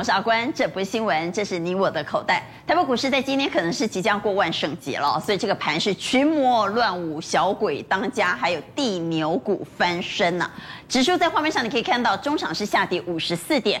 我是阿关，这不是新闻，这是你我的口袋。台北股市在今天可能是即将过万圣节了，所以这个盘是群魔乱舞，小鬼当家，还有地牛股翻身呐、指数在画面上你可以看到，中场是下跌五十四点，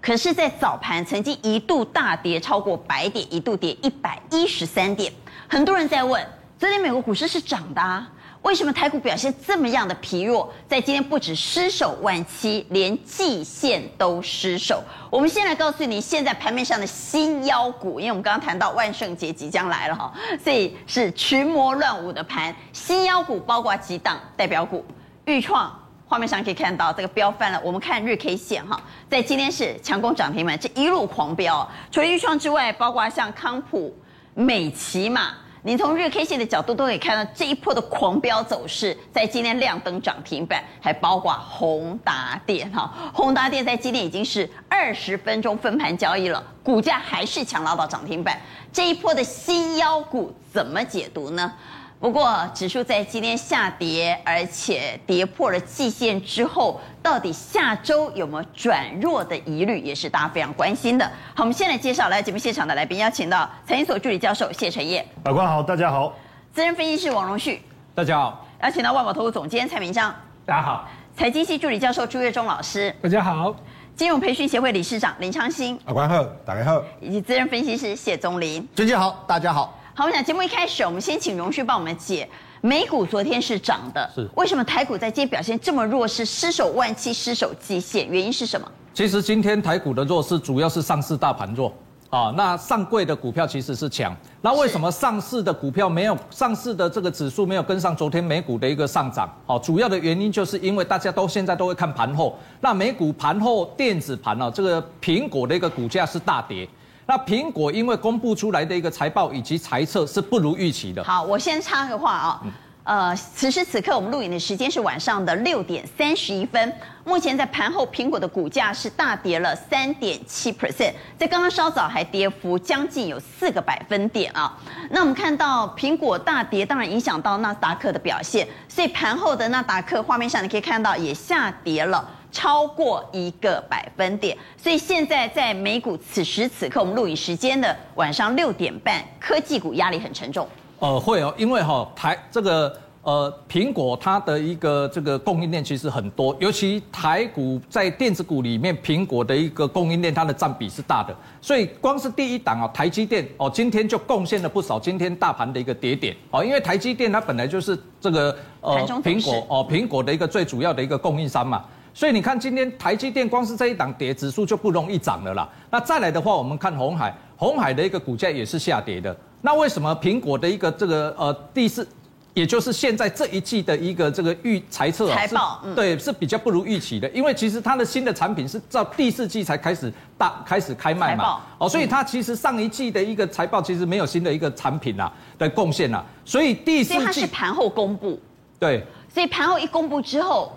可是，在早盘曾经一度大跌超过百点，一度跌一百一十三点。很多人在问，昨天美国股市是涨的啊。为什么台股表现这么样的疲弱？在今天不止失守万七，连季线都失守。我们先来告诉你，现在盘面上的新妖股，因为我们刚刚谈到万圣节即将来了哈，所以是群魔乱舞的盘。新妖股包括几档代表股，钰创，画面上可以看到这个飙翻了。我们看日 K 线哈，在今天是强攻涨停板，这一路狂飙。除了钰创之外，包括像康普、美琪嘛。你从日 K 线的角度都可以看到这一波的狂飙走势，在今天亮灯涨停板，还包括宏达电哈，宏达电在今天已经是二十分钟分盘交易了，股价还是强拉到涨停板，这一波的新妖股怎么解读呢？不过，指数在今天下跌，而且跌破了季线之后，到底下周有没有转弱的疑虑，也是大家非常关心的。好，我们先来介绍来节目现场的来宾，邀请到财经所助理教授谢晨彦，法官好，大家好；资深分析师王荣旭，大家好；邀请到万宝投顾总监蔡明章，大家好；财经系助理教授朱月忠老师，大家好；金融培训协会理事长林昌兴，法官好，大家好；以及资深分析师谢宗林，尊敬好，大家好。好，我想节目一开始，我们先请荣旭帮我们解。美股昨天是涨的，是为什么台股在今天表现这么弱势，失守万七，失守季线，原因是什么？其实今天台股的弱势主要是上市大盘弱啊，那上柜的股票其实是强。那为什么上市的股票没有上市的这个指数没有跟上昨天美股的一个上涨？哦，主要的原因就是因为大家都现在都会看盘后，那美股盘后电子盘哦，这个苹果的一个股价是大跌。那苹果因为公布出来的一个财报以及财测是不如预期的。好，我先插个话啊，呃，此时此刻我们录影的时间是晚上的六点三十一分。目前在盘后，苹果的股价是大跌了三点七 percent，在刚刚稍早还跌幅将近有四个百分点啊。那我们看到苹果大跌，当然影响到纳斯达克的表现，所以盘后的纳斯达克画面上你可以看到也下跌了。超过一个百分点，所以现在在美股此时此刻，我们录影时间的晚上六点半，科技股压力很沉重。呃，会哦，因为哈、哦、台这个呃苹果它的一个这个供应链其实很多，尤其台股在电子股里面，苹果的一个供应链它的占比是大的，所以光是第一档哦，台积电哦，今天就贡献了不少今天大盘的一个跌点哦，因为台积电它本来就是这个呃苹果哦苹果的一个最主要的一个供应商嘛。所以你看，今天台积电光是这一档跌，指数就不容易涨了啦。那再来的话，我们看红海，红海的一个股价也是下跌的。那为什么苹果的一个这个呃第四，也就是现在这一季的一个这个预猜测啊，财报对是比较不如预期的，因为其实它的新的产品是到第四季才开始大开始开卖嘛。哦，所以它其实上一季的一个财报其实没有新的一个产品啊的贡献啊，所以第四季它是盘后公布。对，所以盘后一公布之后。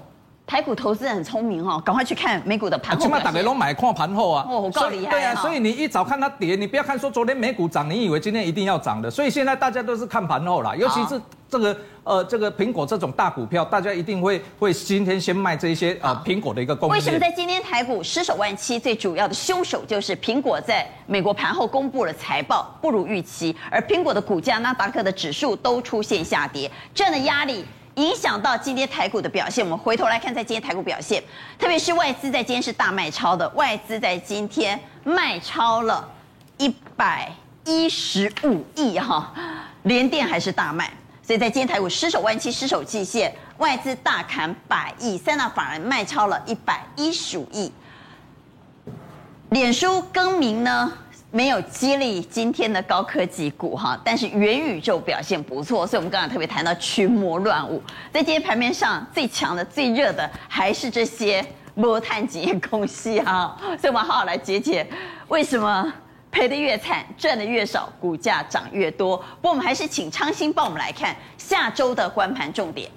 台股投资人很聪明哦，赶快去看美股的盘后。起码大家都买看盘后啊。哦，够厉害。对啊，所以你一早看它跌，你不要看说昨天美股涨，你以为今天一定要涨的。所以现在大家都是看盘后啦，尤其是这个呃这个苹果这种大股票，大家一定会会今天先卖这一些呃苹果的一个公司。为什么在今天台股失守万七？最主要的凶手就是苹果在美国盘后公布了财报不如预期，而苹果的股价、纳斯达克的指数都出现下跌，这样的压力。影响到今天台股的表现，我们回头来看，在今天台股表现，特别是外资在今天是大卖超的，外资在今天卖超了一百一十五亿哈，联电还是大卖，所以在今天台股失守万七，失守季线，外资大砍百亿，三大法人卖超了一百一十五亿，脸书更名呢？没有激励今天的高科技股哈，但是元宇宙表现不错，所以我们刚刚特别谈到群魔乱舞，在今天盘面上最强的、最热的还是这些摩碳几业公司哈，所以我们好好来解解为什么赔得越惨，赚得越少，股价涨越多。不过我们还是请昌兴帮我们来看下周的观盘重点。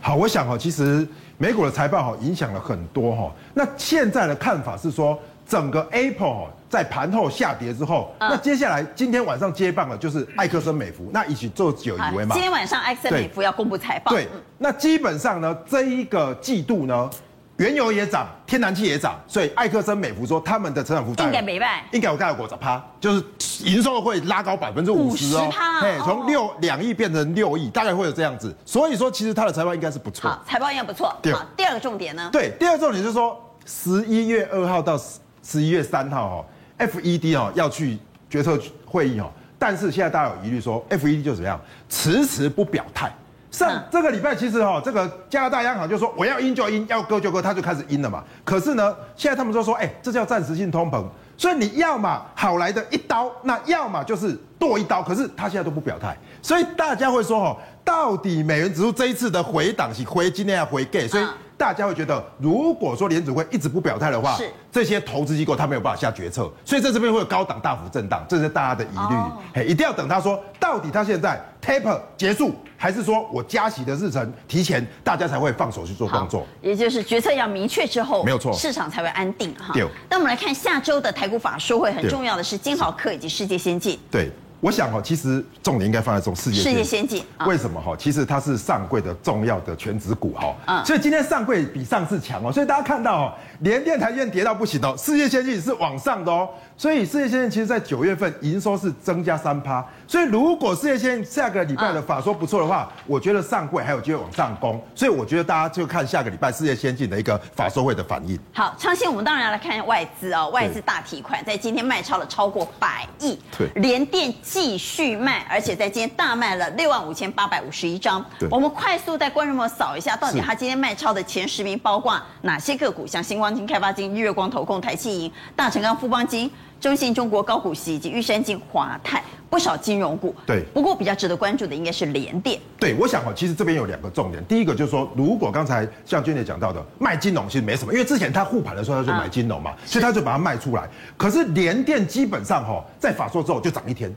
好，我想哈，其实美股的财报哈影响了很多哈，那现在的看法是说。整个 Apple 在盘后下跌之后，那接下来今天晚上接棒的就是艾克森美孚，那一起做久以为嘛。今天晚上艾克森美孚要公布财报。对，那基本上呢，这一个季度呢，原油也涨，天然气也涨，所以艾克森美孚说他们的成长幅度应该没败，应该有盖过十趴，就是营收会拉高百分之五十哦，嘿，从六两亿变成六亿，大概会有这样子。所以说，其实它的财报应该是不错，好，财报应该不错。好，第二个重点呢？对，第二个重点就是说，十一月二号到十一月三号哦，FED 哦要去决策会议哦，但是现在大家有疑虑说，FED 就怎么样，迟迟不表态。上这个礼拜其实哈，这个加拿大央行就说我要鹰就鹰，要割就割，他就开始鹰了嘛。可是呢，现在他们就说，哎，这叫暂时性通膨，所以你要嘛好来的一刀，那要么就是剁一刀。可是他现在都不表态，所以大家会说，哈，到底美元指数这一次的回档是回今天要回给，所以。大家会觉得，如果说联储会一直不表态的话，是这些投资机构他没有办法下决策，所以在这边会有高档大幅震荡，这是大家的疑虑。哦、嘿，一定要等他说到底他现在 taper 结束，还是说我加息的日程提前，大家才会放手去做动作。也就是决策要明确之后，没有错，市场才会安定哈。对。那我们来看下周的台股法说会，很重要的是金豪科以及世界先进。对。我想哦，其实重点应该放在这种世界世界先进。为什么哈？其实它是上柜的重要的权值股哈。嗯。所以今天上柜比上次强哦，所以大家看到哦，联电、台积电跌到不行哦，世界先进是往上的哦。所以世界先进其实在九月份营收是增加三趴。所以如果世界先进下个礼拜的法说不错的话，我觉得上柜还有机会往上攻。所以我觉得大家就看下个礼拜世界先进的一个法说会的反应。好，昌信，我们当然要来看外资哦，外资大提款在今天卖超了超过百亿。对。联电继续卖。而且在今天大卖了六万五千八百五十一张。我们快速带观众们扫一下，到底他今天卖超的前十名包括哪些个股？像星光金、开发金、日月光投控、台企银、大成钢、富邦金、中信中国高股息以及玉山金、华泰，不少金融股。对。不过比较值得关注的应该是联电。对，我想哦，其实这边有两个重点。第一个就是说，如果刚才像娟姐讲到的卖金融，其实没什么，因为之前他护盘的时候他就买金融嘛，所以他就把它卖出来。可是联电基本上哈，在法说之后就涨一天。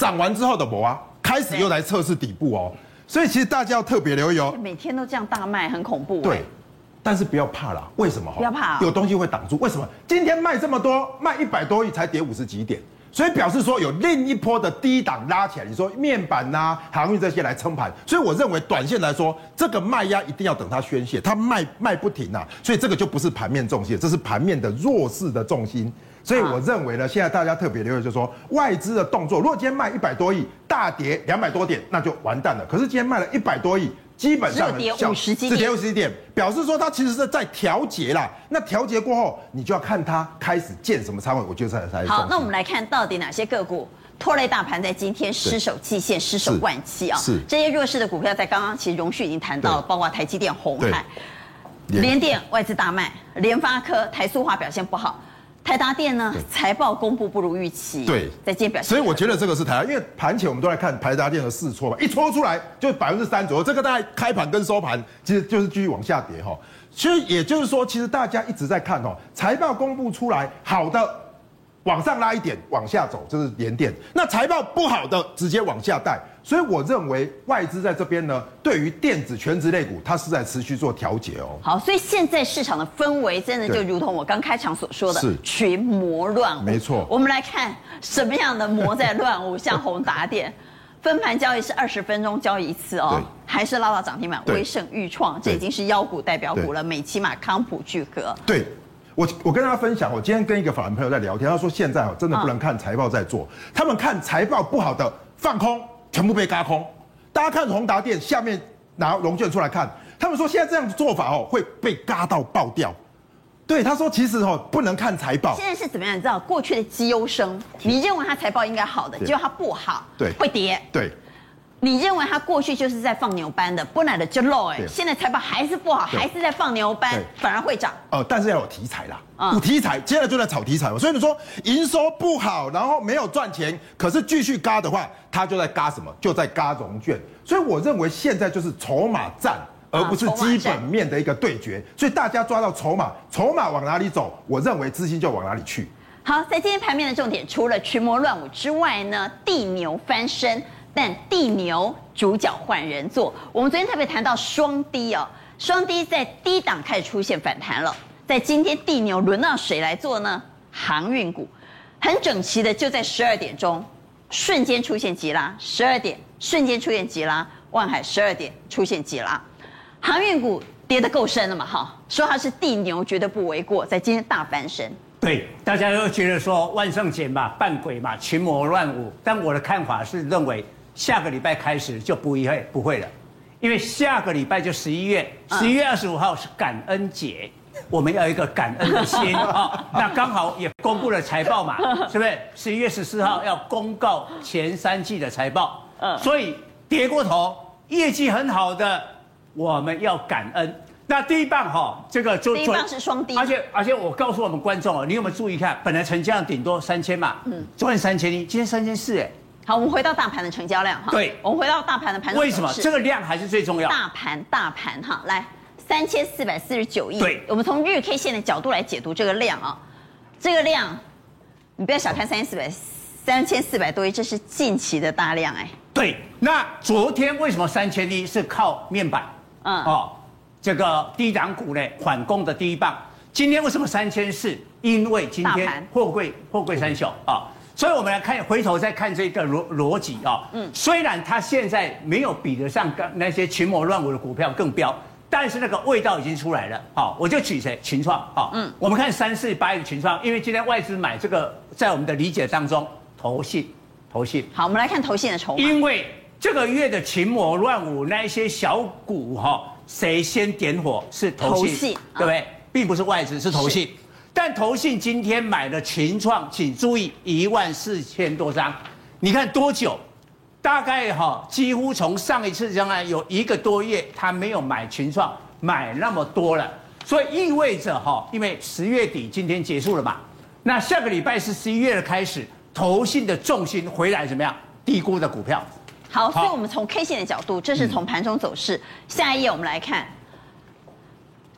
涨完之后的博啊，开始又来测试底部哦，所以其实大家要特别留意哦。每天都这样大卖，很恐怖。对，但是不要怕啦，为什么？不要怕，有东西会挡住。为什么？今天卖这么多，卖一百多亿才跌五十几点，所以表示说有另一波的低档拉起来。你说面板呐、航运这些来撑盘，所以我认为短线来说，这个卖压一定要等它宣泄，它卖卖不停啊，所以这个就不是盘面重心，这是盘面的弱势的重心。所以我认为呢，现在大家特别留意，就是说外资的动作。如果今天卖一百多亿，大跌两百多点，那就完蛋了。可是今天卖了一百多亿，基本上跌五十几点，跌五十几点，表示说它其实是在调节啦。那调节过后，你就要看它开始建什么仓位，我觉得才才好。那我们来看到底哪些个股拖累大盘，在今天失守季线、失守万期啊？是这些弱势的股票，在刚刚其实荣旭已经谈到了，包括台积电、红海、联电外资大卖，联发科、台塑化表现不好。台达电呢？财报公布不如预期。对，在今天表现。所以我觉得这个是台达，因为盘前我们都来看台达电的试错嘛，一戳出来就百分之三左右，这个大概开盘跟收盘其实就是继续往下跌哈。所以也就是说，其实大家一直在看哦，财报公布出来好的。往上拉一点，往下走，这是连电。那财报不好的，直接往下带。所以我认为外资在这边呢，对于电子全值类股，它是在持续做调节哦。好，所以现在市场的氛围真的就如同我刚开场所说的，群魔乱舞。没错。我们来看什么样的魔在乱舞，像宏达电，分盘交易是二十分钟交易一次哦，还是拉到涨停板。威盛、裕创，这已经是妖股代表股了。美琪玛、康普、聚合。对。我我跟大家分享，我今天跟一个法人朋友在聊天，他说现在哦真的不能看财报在做，他们看财报不好的放空，全部被嘎空。大家看宏达电下面拿融券出来看，他们说现在这样子做法哦会被嘎到爆掉。对，他说其实哦不能看财报。现在是怎么样？你知道过去的绩优生，你认为他财报应该好的，结果他不好，对，会跌，对。你认为他过去就是在放牛班的，不来的就漏哎，现在财报还是不好，还是在放牛班，反而会涨。哦，但是要有题材啦，有题材，接下来就在炒题材嘛。所以你说营收不好，然后没有赚钱，可是继续嘎的话，他就在嘎什么？就在嘎融券。所以我认为现在就是筹码战，而不是基本面的一个对决。所以大家抓到筹码，筹码往哪里走，我认为资金就往哪里去。好，在今天盘面的重点，除了群魔乱舞之外呢，地牛翻身。但地牛主角换人做，我们昨天特别谈到双低哦，双低在低档开始出现反弹了。在今天地牛轮到谁来做呢？航运股很整齐的就在十二点钟瞬间出现急拉，十二点瞬间出现急拉，万海十二点出现急拉，航运股跌得够深了嘛，哈，说它是地牛绝对不为过，在今天大翻身。对，大家都觉得说万圣节嘛，扮鬼嘛，群魔乱舞。但我的看法是认为，下个礼拜开始就不会不会了，因为下个礼拜就十一月，十一月二十五号是感恩节，我们要一个感恩的心啊。那刚好也公布了财报嘛，是不是？十一月十四号要公告前三季的财报，嗯，所以跌过头，业绩很好的，我们要感恩。那第一棒哈，这个就第一棒是双低，而且而且我告诉我们观众哦，你有没有注意看？本来成交量顶多三千嘛，嗯，昨天三千一，今天三千四哎。好，我们回到大盘的成交量哈。对，我们回到大盘的盘。为什么这个量还是最重要？大盘大盘哈，来三千四百四十九亿。对，我们从日 K 线的角度来解读这个量啊，这个量，你不要小看三千四百三千四百多亿，这是近期的大量哎。对，那昨天为什么三千一是靠面板？嗯哦。这个低档股呢，反攻的第一棒。今天为什么三千四？因为今天货柜货柜三小啊，所以我们来看，回头再看这个逻逻辑啊。嗯，虽然它现在没有比得上刚那些群魔乱舞的股票更彪，但是那个味道已经出来了。好，我就举谁？群创啊。嗯，我们看三四八的群创，因为今天外资买这个，在我们的理解当中，投信，投信。好，我们来看投信的筹码。因为这个月的群魔乱舞那一些小股哈。谁先点火是投信，对不对？并不是外资，是投信。但投信今天买了群创，请注意一万四千多张。你看多久？大概哈，几乎从上一次将来有一个多月，他没有买群创买那么多了。所以意味着哈，因为十月底今天结束了嘛，那下个礼拜是十一月的开始，投信的重心回来怎么样？低估的股票。好，所以我们从 K 线的角度，这是从盘中走势。嗯、下一页我们来看，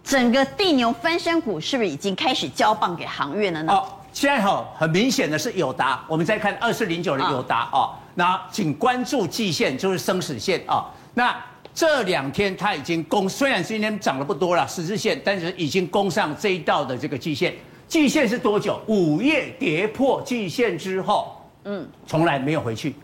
整个地牛翻身股是不是已经开始交棒给航运了呢？哦，现在哈很明显的是友达，我们再看二四零九的友达哦，那请关注季线，就是生死线啊、哦。那这两天它已经攻，虽然今天涨得不多了，十字线，但是已经攻上这一道的这个季线。季线是多久？五月跌破季线之后，嗯，从来没有回去。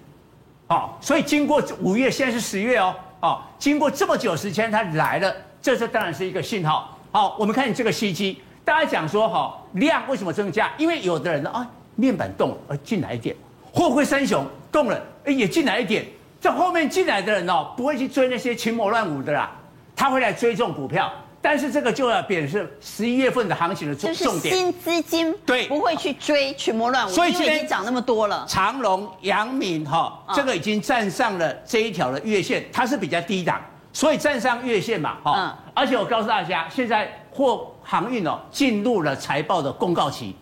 好，所以经过五月，现在是十月哦。哦，经过这么久时间，它来了，这这当然是一个信号。好，我们看你这个 C G，大家讲说哈，量为什么增加？因为有的人呢啊，面板动了，而进来一点；货柜三雄动了，哎也进来一点。这后面进来的人哦，不会去追那些群魔乱舞的啦，他会来追这种股票。但是这个就要表示十一月份的行情的重重点，新资金对不会去追群魔乱舞，所以今天涨那么多了。长隆、阳明哈，这个已经站上了这一条的月线，它是比较低档，所以站上月线嘛哈。嗯。而且我告诉大家，现在货航运哦进入了财报的公告期，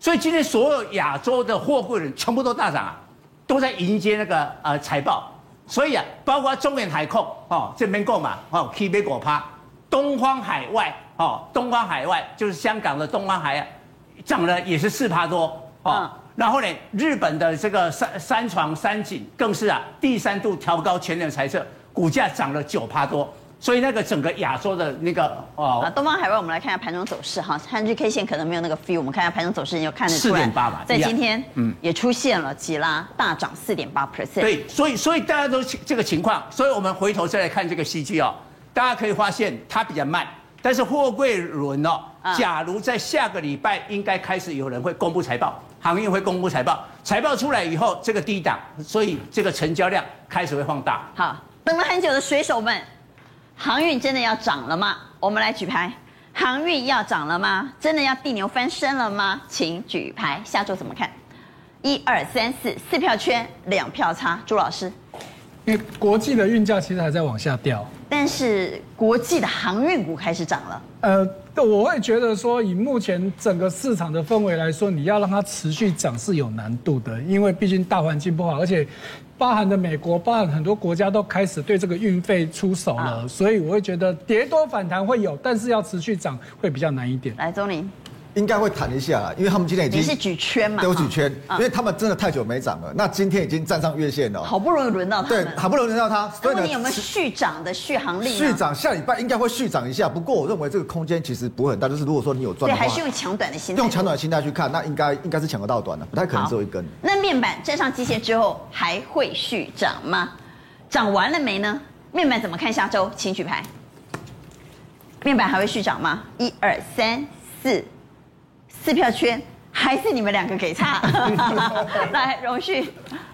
所以今天所有亚洲的货柜人全部都大涨啊，都在迎接那个呃财报。所以啊，包括中远海控哦这边购嘛哦 K 杯果趴。东方海外，哦，东方海外就是香港的东方海外，涨了也是四趴多，哦，嗯、然后呢，日本的这个三三床三井更是啊，第三度调高全年财测，股价涨了九趴多，所以那个整个亚洲的那个哦，啊，东方海外，我们来看一下盘中走势哈，看日 K 线可能没有那个 feel，我们看一下盘中走势，你就看得出来，四点八吧，在今天，嗯，也出现了急拉大涨四点八 percent，对，所以所以大家都这个情况，所以我们回头再来看这个 CG 哦。大家可以发现它比较慢，但是货柜轮哦，假如在下个礼拜应该开始有人会公布财报，航运会公布财报，财报出来以后这个低档，所以这个成交量开始会放大。好，等了很久的水手们，航运真的要涨了吗？我们来举牌，航运要涨了吗？真的要地牛翻身了吗？请举牌，下周怎么看？一二三四，四票圈，两票差，朱老师。因为国际的运价其实还在往下掉，但是国际的航运股开始涨了。呃，我会觉得说，以目前整个市场的氛围来说，你要让它持续涨是有难度的，因为毕竟大环境不好，而且包含的美国，包含很多国家都开始对这个运费出手了，啊、所以我会觉得跌多反弹会有，但是要持续涨会比较难一点。来，钟玲。应该会弹一下啦，因为他们今天已经你是举圈嘛，对，我举圈，因为他们真的太久没涨了。那今天已经站上月线了，好不容易轮到他，对，好不容易轮到他。所以你有没有续涨的续航力？续涨下礼拜应该会续涨一下，不过我认为这个空间其实不会很大。就是如果说你有赚，对，还是用抢短的心态，用抢短的心态去看，那应该应该是抢得到短的，不太可能只有一根。那面板站上季线之后还会续涨吗？涨完了没呢？面板怎么看下周？请举牌。面板还会续涨吗？一二三四，四票圈，还是你们两个给差？来，荣旭。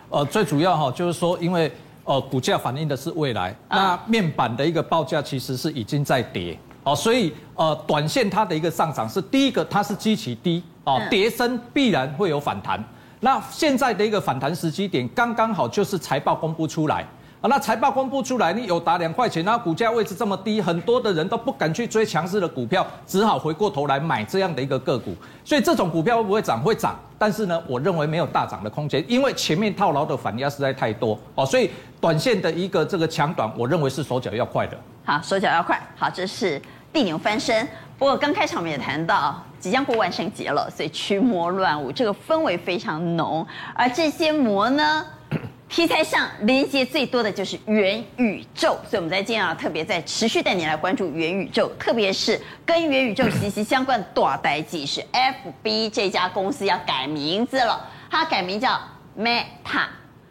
呃，最主要哈，就是说，因为呃，股价反映的是未来，那面板的一个报价其实是已经在跌，哦，所以呃，短线它的一个上涨是第一个，它是基期低，哦，跌升必然会有反弹。那现在的一个反弹时机点，刚刚好就是财报公布出来。啊，那财报公布出来，你有达两块钱，那股价位置这么低，很多的人都不敢去追强势的股票，只好回过头来买这样的一个个股。所以这种股票会不会涨？会涨，但是呢，我认为没有大涨的空间，因为前面套牢的反压实在太多哦。所以短线的一个这个强短，我认为是手脚要快的。好，手脚要快。好，这是地牛翻身。不过刚开场我们也谈到，即将过万圣节了，所以驱魔乱舞，这个氛围非常浓。而这些魔呢？题材上连接最多的就是元宇宙，所以我们在今天啊特别在持续带你来关注元宇宙，特别是跟元宇宙息息相关的大代际是 FB 这家公司要改名字了，它改名叫 Meta，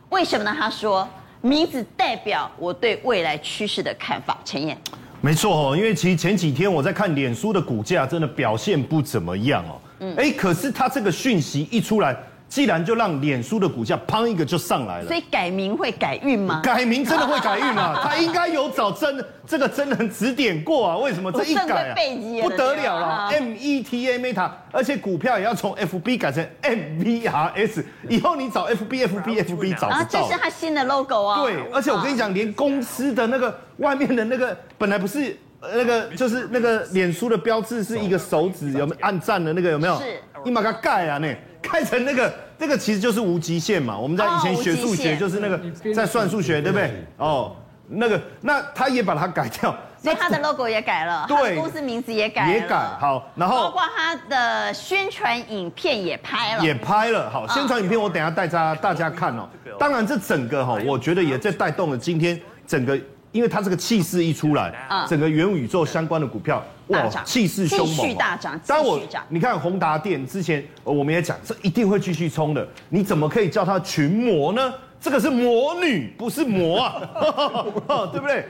为什么呢？他说名字代表我对未来趋势的看法。陈燕，没错哦，因为其实前几天我在看脸书的股价，真的表现不怎么样哦，嗯，哎，可是它这个讯息一出来。既然就让脸书的股价砰一个就上来了，所以改名会改运吗？改名真的会改运啊！他应该有找真这个真人指点过啊？为什么这一改啊，不得了了？M E T A Meta，而且股票也要从 F B 改成 M V R S，以后你找 F B F B F B 找不到。啊，这是他新的 logo 啊。对，而且我跟你讲，连公司的那个外面的那个本来不是那个就是那个脸书的标志是一个手指有没有按赞的那个有没有？是，你把它盖啊那。开成那个，那个其实就是无极限嘛。我们在以前学数学，就是那个在算数学，对不对？哦，那个，那他也把它改掉，所以他的 logo 也改了，对，公司名字也改了，也改好，然后包括他的宣传影片也拍了，也拍了。好，宣传影片我等下带大大家看哦。当然，这整个哈，我觉得也在带动了今天整个。因为它这个气势一出来，整个元宇宙相关的股票哇，气势凶猛，继续大涨。当我你看宏达电之前我们也讲，这一定会继续冲的。你怎么可以叫它群魔呢？这个是魔女，不是魔啊，对不对？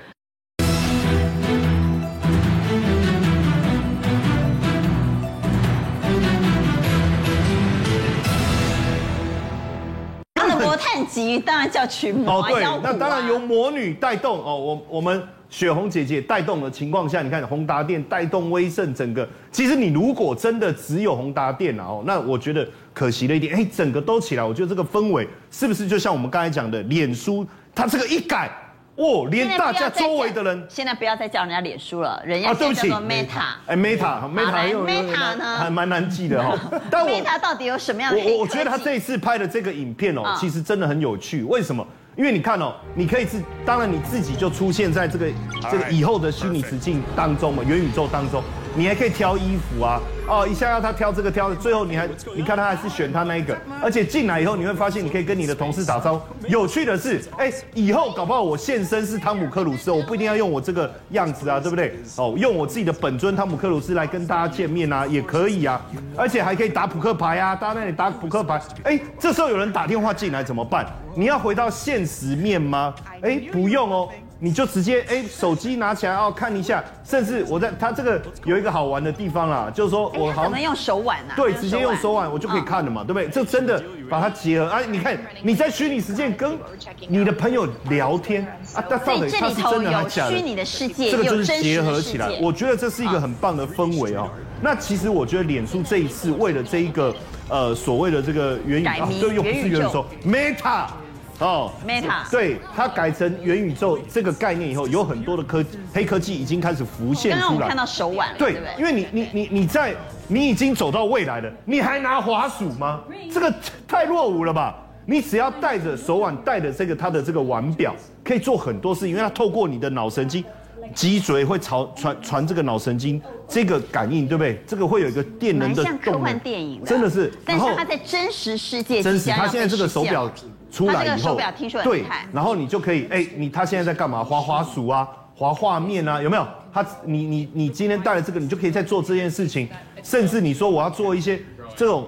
碳极当然叫群魔哦，对，那当然由魔女带动哦，我我们雪红姐姐带动的情况下，你看宏达电带动威盛整个，其实你如果真的只有宏达电哦，那我觉得可惜了一点，哎，整个都起来，我觉得这个氛围是不是就像我们刚才讲的，脸书它这个一改。哦，连大家周围的人现在不要再叫人家脸书了，人家叫做 Meta。哎，Meta，Meta，Meta 呢，还蛮难记的哈。但 Meta 到底有什么样的？我我觉得他这一次拍的这个影片哦，其实真的很有趣。为什么？因为你看哦，你可以是，当然你自己就出现在这个这个以后的虚拟实境当中嘛，元宇宙当中。你还可以挑衣服啊，哦，一下要他挑这个挑的，最后你还你看他还是选他那一个，而且进来以后你会发现你可以跟你的同事打招呼。有趣的是，哎，以后搞不好我现身是汤姆克鲁斯，我不一定要用我这个样子啊，对不对？哦，用我自己的本尊汤姆克鲁斯来跟大家见面啊，也可以啊，而且还可以打扑克牌啊，大家那里打扑克牌，哎，这时候有人打电话进来怎么办？你要回到现实面吗？哎，不用哦。你就直接哎，手机拿起来哦，看一下，甚至我在它这个有一个好玩的地方啦，就是说我好像用手腕啊，对，直接用手腕我就可以看了嘛，对不对？这真的把它结合啊，你看你在虚拟世界跟你的朋友聊天啊，但到底它是真的还是假的？虚拟的世界，这个就是结合起来，我觉得这是一个很棒的氛围哦。那其实我觉得脸书这一次为了这一个呃所谓的这个元宇宙，就又不是元宇宙，Meta。哦，Meta，对，它改成元宇宙这个概念以后，有很多的科黑科技已经开始浮现出来。刚刚我看到手腕，对，对对，因为你你你你在你已经走到未来了，你还拿滑鼠吗？这个太落伍了吧？你只要带着手腕，带着这个它的这个腕表，可以做很多事情，因为它透过你的脑神经。脊椎会传传传这个脑神经这个感应，对不对？这个会有一个电能的动能。像科幻电影，真的是。但是它在真实世界，真实。它现在这个手表出来以后，手表听说很厉害。对，然后你就可以，哎，你他现在在干嘛？滑滑鼠啊，滑画面啊，有没有？他，你你你今天带了这个，你就可以在做这件事情。甚至你说我要做一些这种。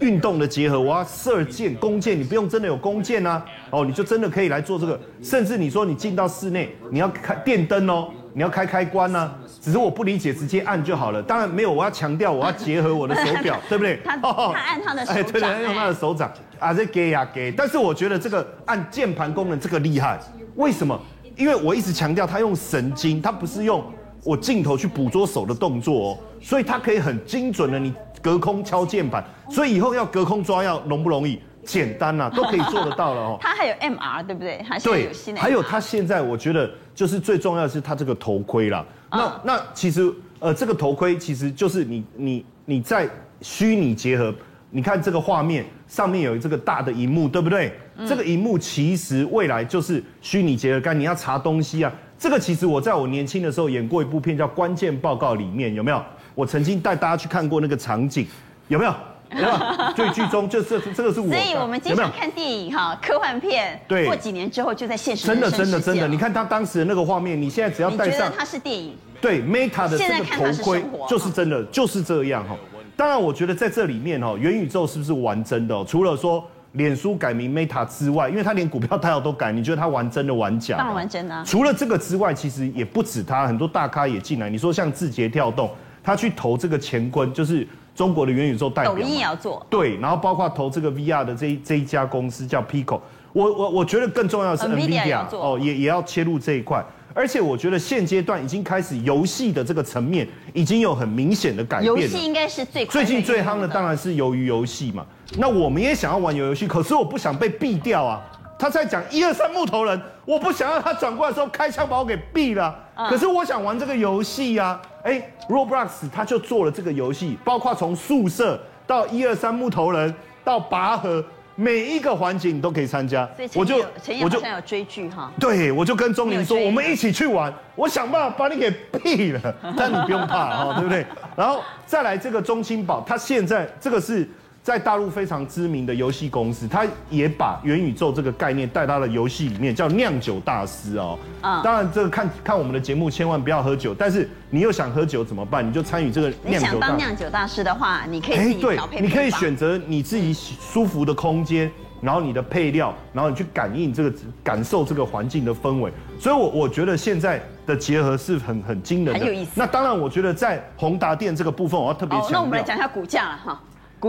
运动的结合，我要射箭、弓箭，你不用真的有弓箭啊，哦，你就真的可以来做这个。甚至你说你进到室内，你要开电灯哦，你要开开关呢、啊，只是我不理解，直接按就好了。当然没有，我要强调，我要结合我的手表，对不对？他他按他的手掌，哎，对对，用他的手掌啊，这给呀给。但是我觉得这个按键盘功能这个厉害，为什么？因为我一直强调，他用神经，他不是用我镜头去捕捉手的动作哦，所以他可以很精准的你隔空敲键盘，所以以后要隔空抓药容不容易？简单呐、啊，都可以做得到了哦。它还有 MR 对不对？还是有新的。还有它现在我觉得就是最重要的是它这个头盔啦。那、嗯、那其实呃这个头盔其实就是你你你在虚拟结合，你看这个画面上面有这个大的荧幕对不对？嗯、这个荧幕其实未来就是虚拟结合。干你要查东西啊，这个其实我在我年轻的时候演过一部片叫《关键报告》里面有没有？我曾经带大家去看过那个场景，有没有？对吧？最剧中就是这个是我，所以我们经常看电影哈，科幻片，对，过几年之后就在现实真的真的真的，你看他当时的那个画面，你现在只要戴上，它是电影，对，Meta 的这个头盔就是真的就是这样哈。当然，我觉得在这里面哈，元宇宙是不是玩真的？除了说脸书改名 Meta 之外，因为他连股票代号都改，你觉得他玩真的玩假？当然玩真的。除了这个之外，其实也不止他，很多大咖也进来。你说像字节跳动，他去投这个乾坤，就是。中国的元宇宙代表，抖音也要做，对，然后包括投这个 VR 的这一这一家公司叫 Pico，我我我觉得更重要的是 NVIDIA 哦，也也要切入这一块，而且我觉得现阶段已经开始游戏的这个层面已经有很明显的改变。游戏应该是最最近最夯的当然是鱿鱼游戏嘛，那我们也想要玩游游戏，可是我不想被毙掉啊。他在讲一二三木头人，我不想要他转过来的时候开枪把我给毙了。可是我想玩这个游戏呀，哎，Roblox 他就做了这个游戏，包括从宿舍到一二三木头人到拔河，每一个环节你都可以参加。我就我就想有追剧哈。对，我就跟钟林说，我们一起去玩，我想办法把你给毙了，但你不用怕哈，对不对？然后再来这个中青宝，他现在这个是。在大陆非常知名的游戏公司，他也把元宇宙这个概念带到了游戏里面，叫酿酒大师哦。嗯，当然这个看看我们的节目，千万不要喝酒。但是你又想喝酒怎么办？你就参与这个酿酒。你想当酿酒大师的话，你可以自己调配配方。对，你可以选择你自己舒服的空间，然后你的配料，然后你去感应这个感受这个环境的氛围。所以我，我我觉得现在的结合是很很惊人的，很有意思。那当然，我觉得在宏达店这个部分，我要特别强调。那我们来讲一下股价了哈。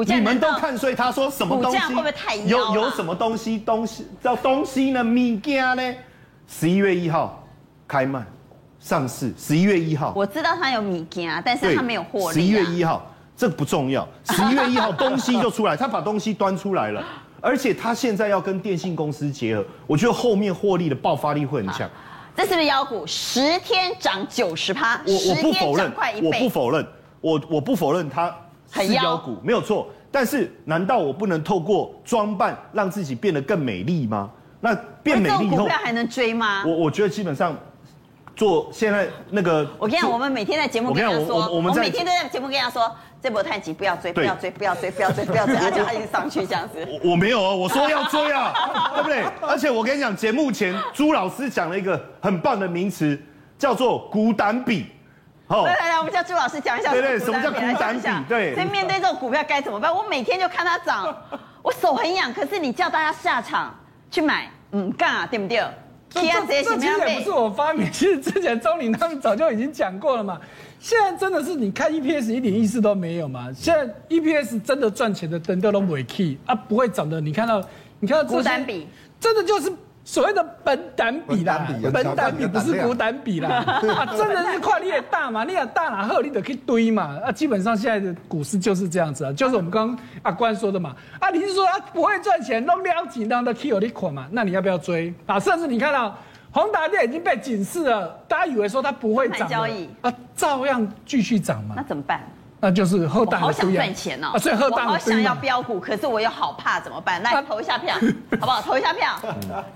你们都看衰，他说什么东西？会不会太有有什么东西？东西叫东西呢？物件呢？十一月一号开卖上市，十一月一号。我知道它有米件，但是它没有获利啊。十一月一号，这不重要。十一月一号东西就出来，他把东西端出来了，而且他现在要跟电信公司结合，我觉得后面获利的爆发力会很强。这是不是妖股？十天涨九十趴，我我不否认，我不否认，我我不否认它。是妖股没有错，但是难道我不能透过装扮让自己变得更美丽吗？那变美丽以后，股票还能追吗？我我觉得基本上做现在那个，我跟你讲，我们每天在节目跟他说，我们每天都在节目跟他说，这波太急，不要追，不要追，不要追，不要追，不要追，而且他一直上去这样子。我我没有啊，我说要追啊，对不对？而且我跟你讲，节目前朱老师讲了一个很棒的名词，叫做股胆比。来来来，我们叫朱老师讲一下。对对，什么叫股胆比？对。所以面对这种股票该怎么办？我每天就看它涨，我手很痒。可是你叫大家下场去买，嗯，干啊，对不对？这这这其实也不是我发明，其实之前钟林他们早就已经讲过了嘛。现在真的是你看 EPS 一点意思都没有嘛？现在 EPS 真的赚钱的灯都尾 key 啊，不会涨的。你看到，你看到股胆比，真的就是。所谓的本胆比啦，本胆比不是股胆比啦，啊，真的是跨你也大嘛，你也大哪后你得去堆嘛，啊，基本上现在的股市就是这样子啊，就是我们刚刚阿关说的嘛，啊，你是说他不会赚钱，都了紧张的 K 有你款嘛，那你要不要追？啊？甚至你看到宏达电已经被警示了，大家以为说它不会涨，啊，照样继续涨嘛，那怎么办？那就是后大好想赚钱哦，所以后大我好想要标股，可是我又好怕，怎么办？来投一下票，好不好？投一下票。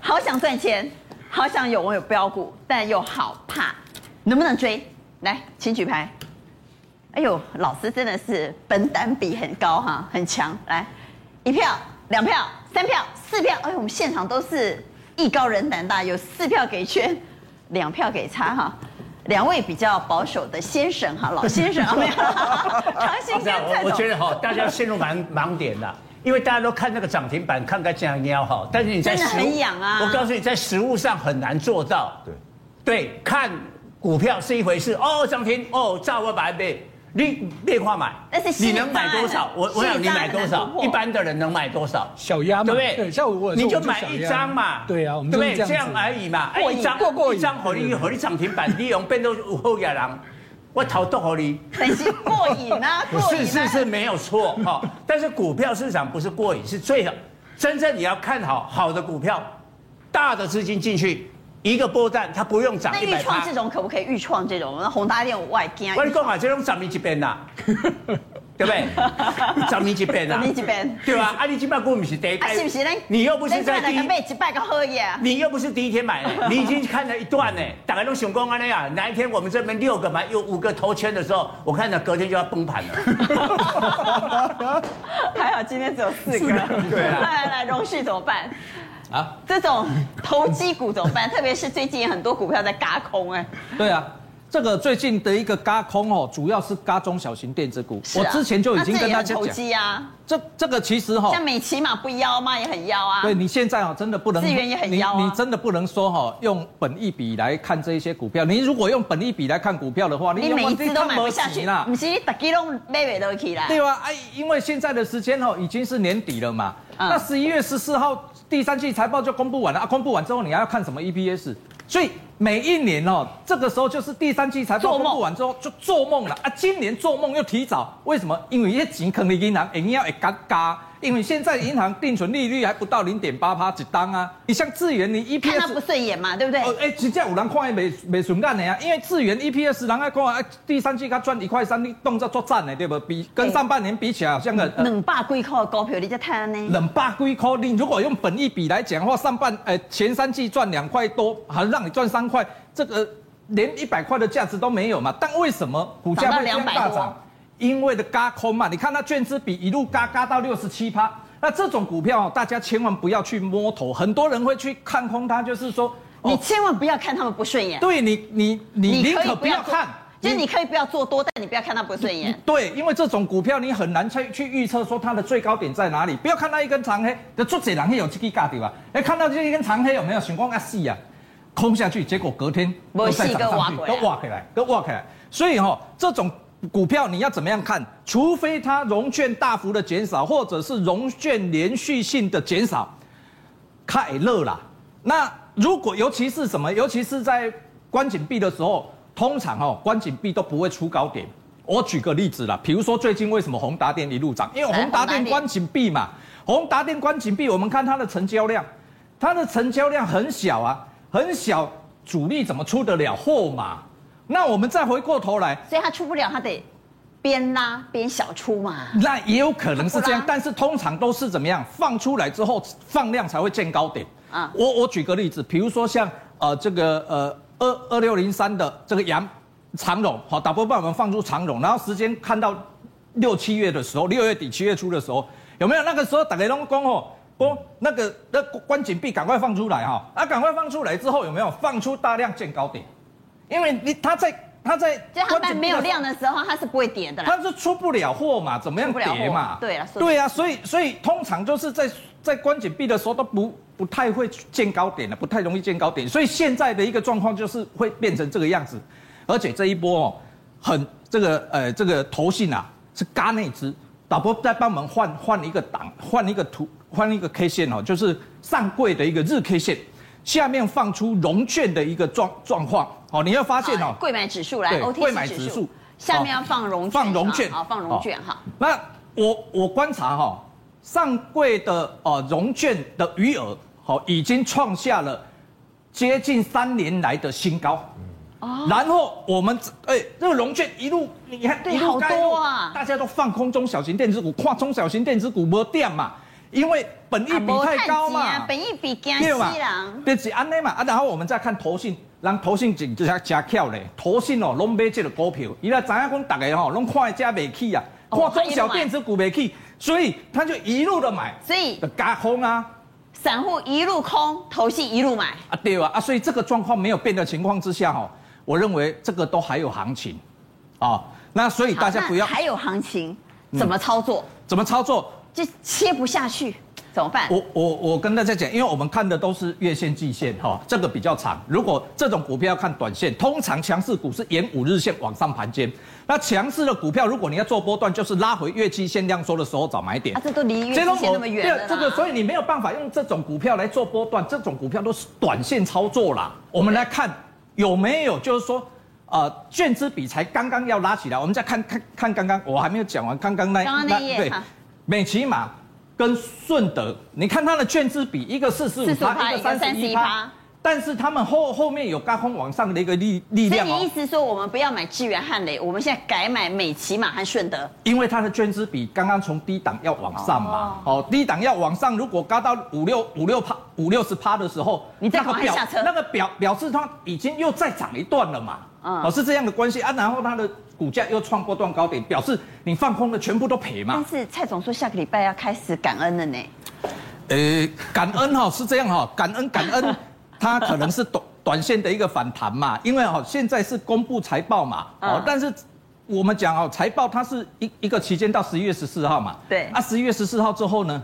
好想赚钱，好想有我有标股，但又好怕，能不能追？来，请举牌。哎呦，老师真的是本胆比很高哈，很强。来，一票、两票、三票、四票。哎呦，我们现场都是艺高人胆大，有四票给圈，两票给差哈。两位比较保守的先生哈，老先生啊，没有，长兴跟蔡总，我觉得哈，大家陷入盲盲点了，因为大家都看那个涨停板，看个这样喵哈，但是你在实物，真的很痒啊！我告诉你，在实物上很难做到。对，对，看股票是一回事，哦涨停，哦炸我百倍，你别话买，你能买多少？我我想你买多少？一般的人能买多少？小鸭嘛，对不对？像我你就买一张嘛，对啊，我们对不对？这样而已嘛，一张过一张，和你和你涨停板，你用变到有后野人，我投多和你，很是过瘾啊，过瘾。是是是没有错哈，但是股票市场不是过瘾，是最好。真正你要看好好的股票，大的资金进去。一个波段，它不用涨。那预创这种可不可以预创这种？那宏达电我外惊。我跟你讲啊，这种涨你几遍呐？对不对？涨你几遍呐？涨你几遍？对吧？啊，你几百股不是第一啊，是不是呢？你又不是在第一。买几百个好嘢。你又不是第一天买的，你已经看了一段呢。大概都想讲安尼啊，哪一天我们这边六个买有五个头圈的时候，我看到隔天就要崩盘了。还好今天只有四个。对啊。来来来，荣旭怎么办？啊，这种投机股怎么办？特别是最近很多股票在嘎空哎。对啊，这个最近的一个嘎空哦，主要是嘎中小型电子股。我之前就已经跟大家讲。投机啊。这这个其实哈，像美骑马不妖吗？也很妖啊。对，你现在哦，真的不能。资源也很妖你你真的不能说哈，用本益比来看这一些股票。你如果用本益比来看股票的话，你每一次都买不下去啦。不是，大家都买不下去啦。对啊，哎，因为现在的时间哦，已经是年底了嘛。那十一月十四号。第三季财报就公布完了啊！公布完之后，你还要看什么 EPS？所以每一年哦，这个时候就是第三季财报公布完之后就做梦了啊！今年做梦又提早，为什么？因为一些钱坑你银行，银行会嘎嘎。因为现在银行定存利率还不到零点八趴一档啊！你像智源，你 EPS 看他不顺眼嘛，对不对？哦，哎，直接有人看也没没顺眼的呀！因为智源 EPS 人家看啊，第三季他赚一块三，你动作作战的对不？比跟上半年比起来，好像个两百几块的股票你在睇呢？两百几块，你如果用本益比来讲的话，上半呃前三季赚两块多，还让你赚三块，这个连一百块的价值都没有嘛？但为什么股价会这样大涨？因为的嘎空嘛，你看它券资比一路嘎嘎到六十七趴，那这种股票大家千万不要去摸头，很多人会去看空它，就是说，哦、你千万不要看他们不顺眼。对你，你你宁可不要看，就是你可以不要做多，但你不要看它不顺眼。对，因为这种股票你很难去去预测说它的最高点在哪里。不要看到一根长黑，的作者人会有这个价对吧？哎，看到这一根长黑有没有？想讲啊细啊，空下去，结果隔天都再涨上去，都挖起来，都挖起来。所以哈、哦，这种。股票你要怎么样看？除非它融券大幅的减少，或者是融券连续性的减少，太热了。那如果尤其是什么？尤其是在关紧闭的时候，通常哦关紧闭都不会出高点。我举个例子啦，比如说最近为什么宏达电一路涨？因为宏达电关紧闭嘛，宏达电关紧闭，我们看它的成交量，它的成交量很小啊，很小，主力怎么出得了货嘛？那我们再回过头来，所以他出不了，他得边拉边小出嘛。那也有可能是这样，但是通常都是怎么样？放出来之后放量才会见高点啊。我我举个例子，比如说像呃这个呃二二六零三的这个阳长荣，好，打波棒我们放出长荣，然后时间看到六七月的时候，六月底七月初的时候，有没有那个时候大家拢讲哦，哦那个那关紧闭赶快放出来哈，啊赶快放出来之后有没有放出大量见高点？因为你他在它在就他在没有量的时候，它是不会跌的啦。它是出不了货嘛，怎么样跌嘛？对啊，对啊，所以所以通常就是在在关紧闭的时候都不不太会见高点的，不太容易见高点。所以现在的一个状况就是会变成这个样子，而且这一波哦，很这个呃这个投信啊是嘎那只，导播在帮我们换换一个档，换一个图，换一个 K 线哦，就是上柜的一个日 K 线。下面放出融券的一个状状况，好，你要发现哦，柜买指数来柜买指数，下面要放融放融券，好，放融券哈。那我我观察哈，上柜的呃融券的余额，好，已经创下了接近三年来的新高。哦。然后我们哎，这个融券一路你看一路多啊，大家都放空中小型电子股，跨中小型电子股没电嘛。因为本益比太高嘛，啊、本益比惊死人，对是安内嘛啊，然后我们再看投信，让投信真正加巧嘞，投信哦，拢买这个股票，伊若知影讲大家吼，拢看家未起啊，看中小电子股未起，所以他就一路的买，所以加空啊，散户一路空，投信一路买啊，对啊？啊，所以这个状况没有变的情况之下哈，我认为这个都还有行情，啊，那所以大家不要还有行情，怎么操作？嗯、怎么操作？就切不下去，怎么办？我我我跟大家讲，因为我们看的都是月线、季线哈，这个比较长。如果这种股票要看短线，通常强势股是沿五日线往上盘间。那强势的股票，如果你要做波段，就是拉回月季线量缩的时候找买点。啊，这都离月季线那么远对。这个，所以你没有办法用这种股票来做波段，这种股票都是短线操作啦。我们来看有没有，就是说，呃，券资比才刚刚要拉起来，我们再看看看刚刚我还没有讲完，刚刚那那页对，美琪玛。跟顺德，你看它的券资比，一个四十五趴，一个三十一趴，但是他们后后面有高空往上的一个力力量哦。所以你意思说，我们不要买智源汉雷，我们现在改买美琪马和顺德，因为它的券资比刚刚从低档要往上嘛，哦，低档要往上，如果高到五六五六趴五六十趴的时候，你再往下车，那个表表示它已经又再涨一段了嘛，哦，是这样的关系啊，然后它的。股价又创波段高点，表示你放空的全部都赔嘛。但是蔡总说下个礼拜要开始感恩了呢。呃，感恩哈是这样哈，感恩感恩，它可能是短短线的一个反弹嘛，因为哈现在是公布财报嘛，哦，但是我们讲哦，财报它是一一个期间到十一月十四号嘛，对，啊十一月十四号之后呢，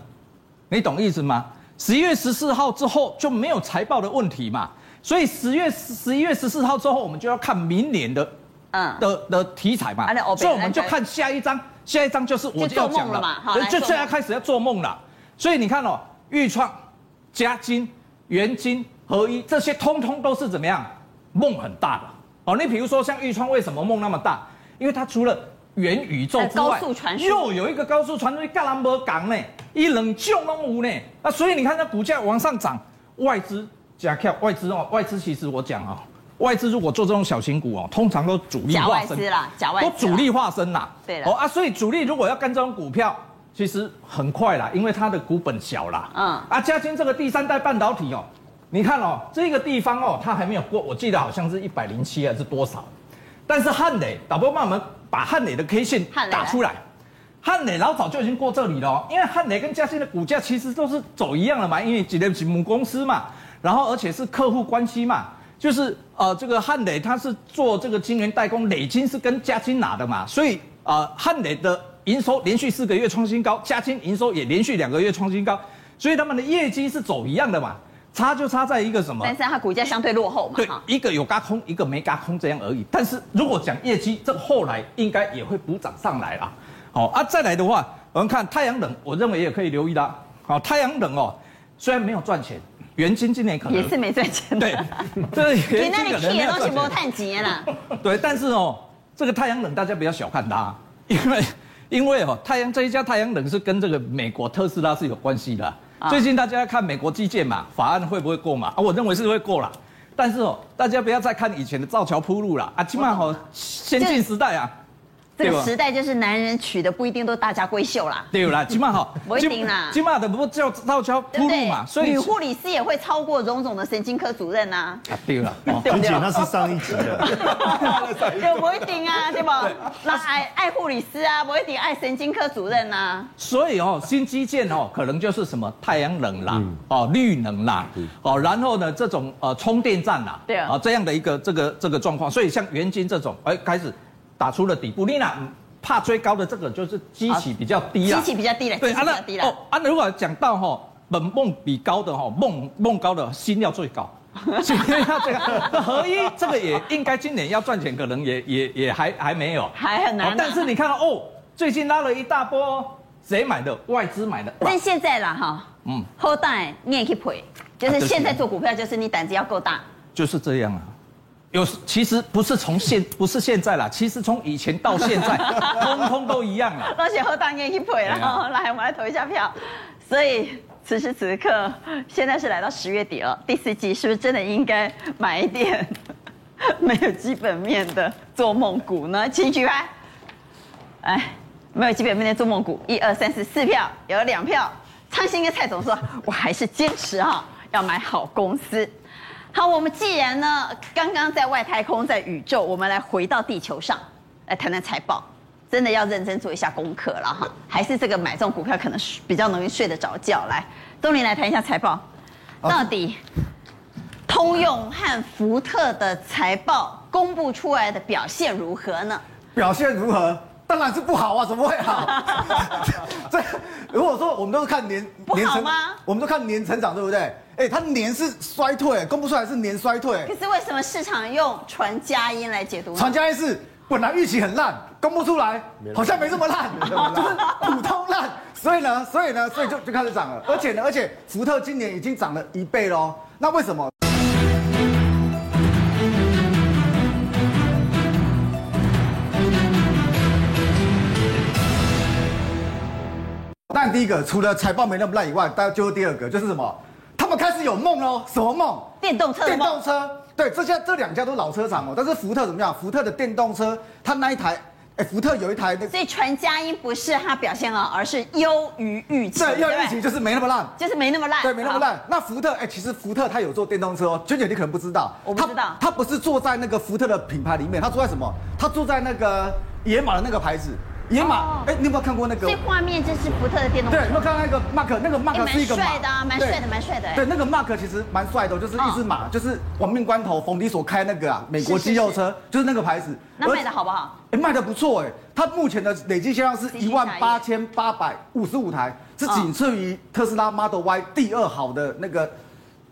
你懂意思吗？十一月十四号之后就没有财报的问题嘛，所以十月十一月十四号之后，我们就要看明年的。嗯的的题材嘛，所以我们就看下一章，下一章就是我就要讲了嘛，就现在开始要做梦了。所以你看哦，豫创、嘉金、元金、合一这些通通都是怎么样？梦很大的哦。你比如说像豫创为什么梦那么大？因为它除了元宇宙之外，又有一个高速传输的干兰博港呢，一冷就弄无呢。那所以你看它股价往上涨，外资加票，外资哦，外资其实我讲啊。外资如果做这种小型股哦，通常都主力化身啦，假外资都主力化身啦。对了，哦啊，所以主力如果要跟这种股票，其实很快啦，因为它的股本小啦。嗯。啊，嘉晶这个第三代半导体哦，你看哦，这个地方哦，它还没有过，我记得好像是一百零七还是多少？但是汉磊，导播帮我们把汉磊的 K 线打出来。汉磊老早就已经过这里了哦，因为汉磊跟嘉兴的股价其实都是走一样的嘛，因为几年几母公司嘛，然后而且是客户关系嘛。就是呃，这个汉磊他是做这个晶圆代工，磊晶是跟嘉晶拿的嘛，所以呃，汉磊的营收连续四个月创新高，嘉晶营收也连续两个月创新高，所以他们的业绩是走一样的嘛，差就差在一个什么？但是它股价相对落后嘛。对，一个有轧空，一个没轧空这样而已。但是如果讲业绩，这后来应该也会补涨上来啦。好啊，再来的话，我们看太阳能，我认为也可以留意啦。好，太阳能哦，虽然没有赚钱。元金今年可能也是没赚钱，对，这你 那里贴的东西没有碳结了。对，但是哦，这个太阳能大家不要小看它，因为 因为哦，太阳这一家太阳能是跟这个美国特斯拉是有关系的。最近大家要看美国基建嘛，法案会不会过嘛？啊，我认为是会过了。但是哦，大家不要再看以前的造桥铺路了啊，起码好先进时代啊。这个时代就是男人娶的不一定都大家闺秀啦，对啦，起码好，不一定啦，起码的不叫造桥铺路嘛，所以女护理师也会超过荣总的神经科主任呐，啊，对了，而且那是上一集的，对，不一定啊，对吧？那爱爱护理师啊，不一定爱神经科主任呐，所以哦，新基建哦，可能就是什么太阳能啦，哦，绿能啦，哦，然后呢，这种呃充电站啦，对啊，这样的一个这个这个状况，所以像元晶这种，哎，开始。打出了底部，你那怕追高的这个就是基期比较低啊，基期比较低了，对啊，那哦啊，如果讲到哈本梦比高的哈梦梦高的心要最高，心要最高，合一这个也应该今年要赚钱，可能也也也还还没有，还很难。但是你看到哦，最近拉了一大波，谁买的？外资买的。但现在啦哈，嗯，后代你也可以赔，就是现在做股票，就是你胆子要够大，就是这样啊。有，其实不是从现不是现在啦，其实从以前到现在，通通都一样了。而且和当年一赔了，啊、来，我们来投一下票。所以此时此刻，现在是来到十月底了，第四季是不是真的应该买一点没有基本面的做梦股呢？请举牌。哎，没有基本面的做梦股，一二三四四票，有两票。昌兴跟蔡总说，我还是坚持哈，要买好公司。好，我们既然呢，刚刚在外太空，在宇宙，我们来回到地球上，来谈谈财报，真的要认真做一下功课了哈。还是这个买这种股票可能比较容易睡得着觉。来，东林来谈一下财报，到底通用和福特的财报公布出来的表现如何呢？表现如何？当然是不好啊，怎么会好？这如果说我们都是看年不好年成吗我们都看年成长，对不对？哎，它年是衰退，公布出来是年衰退可。是为什么市场用传佳音来解读？传佳音是本来预期很烂，公布出来好像没这么烂，就是普通烂。所以呢，所以呢，所以就就开始涨了。而且呢，而且福特今年已经涨了一倍喽。那为什么？但第一个，除了财报没那么烂以外，大家就是第二个，就是什么？他们开始有梦喽。什么梦？电动车电动车，对，这家这两家都老车厂哦。但是福特怎么样？福特的电动车，它那一台，哎，福特有一台那个所以传佳音不是它表现好，而是优于预期。对，优于预期就是没那么烂。就是没那么烂。对，没那么。烂。那福特，哎，其实福特它有做电动车哦。娟姐，你可能不知道，我不知道它，它不是坐在那个福特的品牌里面，它坐在什么？它坐在那个野马的那个牌子。野马哦，哎，你有没有看过那个这？画面真是福特的电动车。对，有没有看到那个 Mark？那个 Mark 哎是一个帅的啊蛮帅的蛮帅的哎对，那个 Mark 其实蛮帅的哦，就是一只马，就是亡命关头冯迪所开那个啊，美国肌肉车，就是那个牌子。那卖的好不好？哎，卖的不错哎，它目前的累计销量是一万八千八百五十五台，是仅次于特斯拉 Model Y 第二好的那个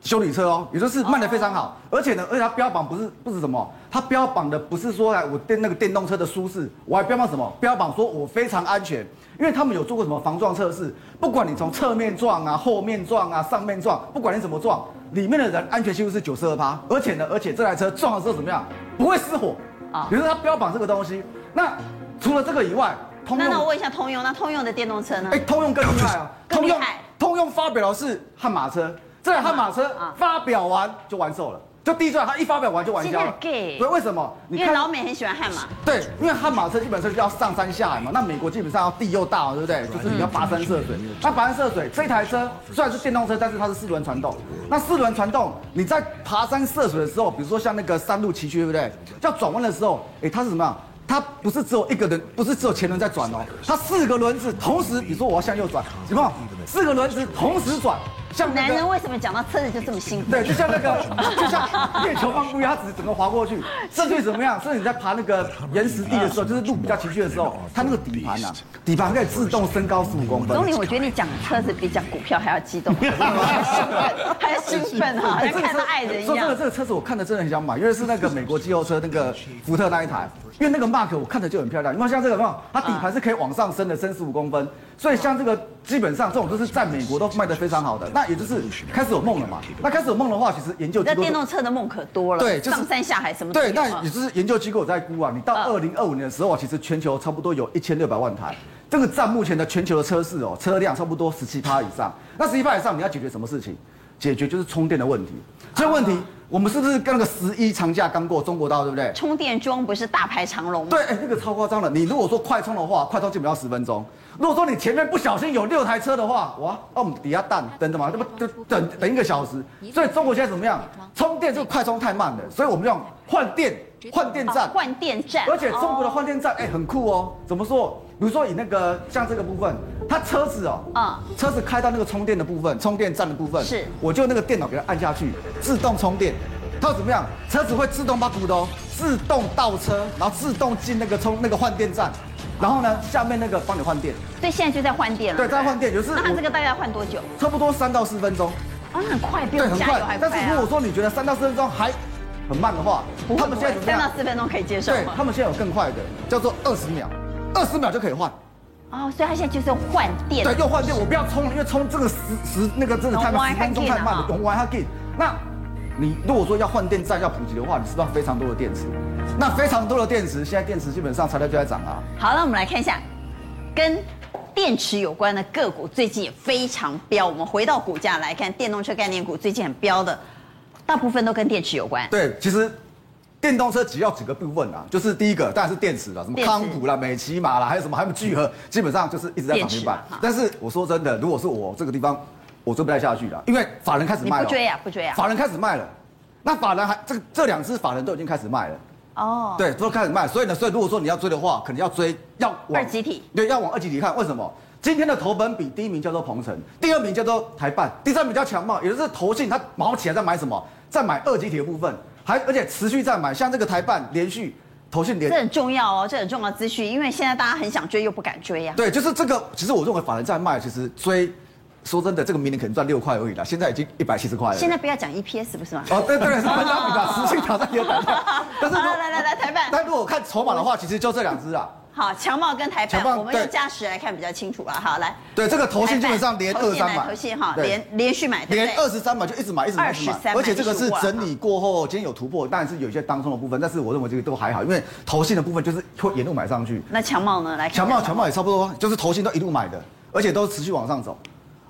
休旅车哦，也就是卖的非常好。而且呢，而且它标榜不是不是什么，它标榜的不是说哎我电那个电动车的舒适，我还标榜什么？标榜说我非常安全，因为他们有做过什么防撞测试，不管你从侧面撞啊、后面撞啊、上面撞，不管你怎么撞，里面的人安全系数是九十二趴。而且呢，而且这台车撞的时候怎么样？不会失火啊啊，比如说它标榜这个东西。那除了这个以外，通用那那我问一下通用，那通用的电动车呢哎，？通用更厉害啊！通用通用发表的是悍马车，这台悍马车啊发表完就完售了，就第一段它一发表完就完销了对，为什么？你因为老美很喜欢悍马。对，因为悍马车基本上就要上山下海嘛，那美国基本上要地又大嘛，对不对？就是你要跋山涉水。那跋山涉水，这一台车虽然是电动车，但是它是四轮传动。那四轮传动，你在爬山涉水的时候，比如说像那个山路崎岖，对不对？要转弯的时候，哎，它是什么样？它不是只有一个人，不是只有前轮在转哦，它四个轮子同时，比如说我要向右转，有没有？四个轮子同时转，像那个男人为什么讲到车子就这么兴奋？对，就像那个，就像月球放布一样，它只是整个滑过去，甚至于怎么样？甚至你在爬那个岩石地的时候，就是路比较崎岖的时候，它那个底盘啊，底盘可以自动升高十五公分。总理，我觉得你讲车子比讲股票还要激动，还要兴奋，还要兴奋哈，好像看到爱人一样说真的，这个车子我看的真的很想买，因为是那个美国肌肉车那个福特那一台，因为那个 Mark 我看着就很漂亮。你看像这个有没有？它底盘是可以往上升的，升十五公分。所以像这个基本上这种都是在美国都卖得非常好的。那也就是开始有梦了嘛。那开始有梦的话，其实研究机构你的电动车的梦可多了，对就是上山下海什么对，那啊也就是研究机构在估啊，你到嗯二零二五年的时候啊，其实全球差不多有一千六百万台，这个占目前的全球的车市哦，车辆差不多十七趴以上。那十七趴以上，你要解决什么事情？解决就是充电的问题。这个问题，我们是不是跟那个十一长假刚过中国大陆，对不对？充电桩不是大排长龙吗？对，哎，那个超夸张的。你如果说快充的话，快充基本要十分钟。如果说你前面不小心有六台车的话，哇，那我们底下蛋等等嘛，这不就等等一个小时？所以中国现在怎么样？充电这个快充太慢了，所以我们用换电换电站哦。换电站，而且中国的换电站哎、很酷哦，怎么说？比如说以那个像这个部分，它车子哦，嗯车子开到那个充电的部分，充电站的部分，是我就那个电脑给它按下去，自动充电，它会怎么样？车子会自动把鼓的哦，自动倒车，然后自动进那个充那个换电站，然后呢，下面那个帮你换电，所以现在就在换电了。对，在换电，就是那它我这个大概要换多久？差不多三到四分钟，啊，那很快，比对，我很快加油还快。啊但是如果！说你觉得三到四分钟还很慢的话，他们现在三到？四分钟可以接受对？他们现在有更快的，叫做二十秒，二十秒就可以换。哦，所以他现在就是用换电。对，又换电，我不要充了，因为充这个十十那个真的太慢，十分钟太慢了，用完它给。那你如果说要换电站要普及的话，你是不是要非常多的电池？那非常多的电池，现在电池基本上材料就在涨啊。好，那我们来看一下，跟电池有关的个股最近也非常飙。我们回到股价来看，电动车概念股最近很飙的，大部分都跟电池有关。对，其实电动车只要几个部分啊，就是第一个当然是电池了，什么康普啦、美骑马啦，还有什么还有聚合，基本上就是一直在涨停板。但是我说真的，如果是我这个地方，我追不太下去了，因为法人开始卖了。你不追啊？不追啊？法人开始卖了，那法人还这这两只法人都已经开始卖了。哦，对，都开始卖，所以呢，所以如果说你要追的话，可能要追要往二级体，对，要往二级体看。为什么？今天的投本比第一名叫做鹏程，第二名叫做台办，第三名叫强茂，也就是投信它毛起来在买什么？在买二级体的部分，还而且持续在买，像这个台办连续投信连这很重要哦，这很重要的资讯，因为现在大家很想追又不敢追呀、啊。对，就是这个。其实我认为法人在卖，其实追，说真的，这个明年可能赚六块而已啦。现在已经一百七十块了。现在不要讲 EPS 不是吗？哦，对对，是分张 比吧，持续挑战也有胆量。但是来来来来，台办。但如果看筹码的话，其实就这两只啊。好，强茂跟台半，我们用加时来看比较清楚了。好，来，对这个头信基本上连二三买，头信哈，连连续买，连二十三买就一直买，一直买，而且这个是整理过后，今天有突破，但是有一些当中的部分，但是我认为这个都还好，因为头信的部分就是会一路买上去。那强茂呢？来，强茂强茂也差不多，就是头信都一路买的，而且都持续往上走。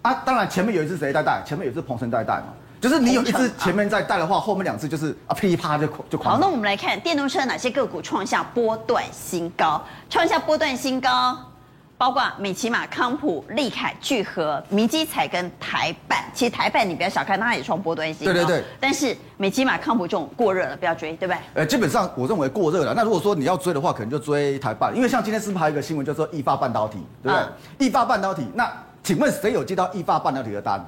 啊，当然前面有一只谁在带，前面有一只鹏程在带嘛。就是你有一只前面在带的话，后面两只就是啊噼啪就就狂。好，那我们来看电动车哪些个股创下波段新高？创下波段新高，包括美琪玛、康普、利凯、聚合、明基彩跟台办。其实台办你不要小看，它也创波段新高。对对对。但是美琪玛、康普这种过热了，不要追，对不对？呃，基本上我认为过热了。那如果说你要追的话，可能就追台办，因为像今天是不是还有一个新闻叫做易发半导体，对不对？易发、嗯、半导体，那请问谁有接到易发半导体的单？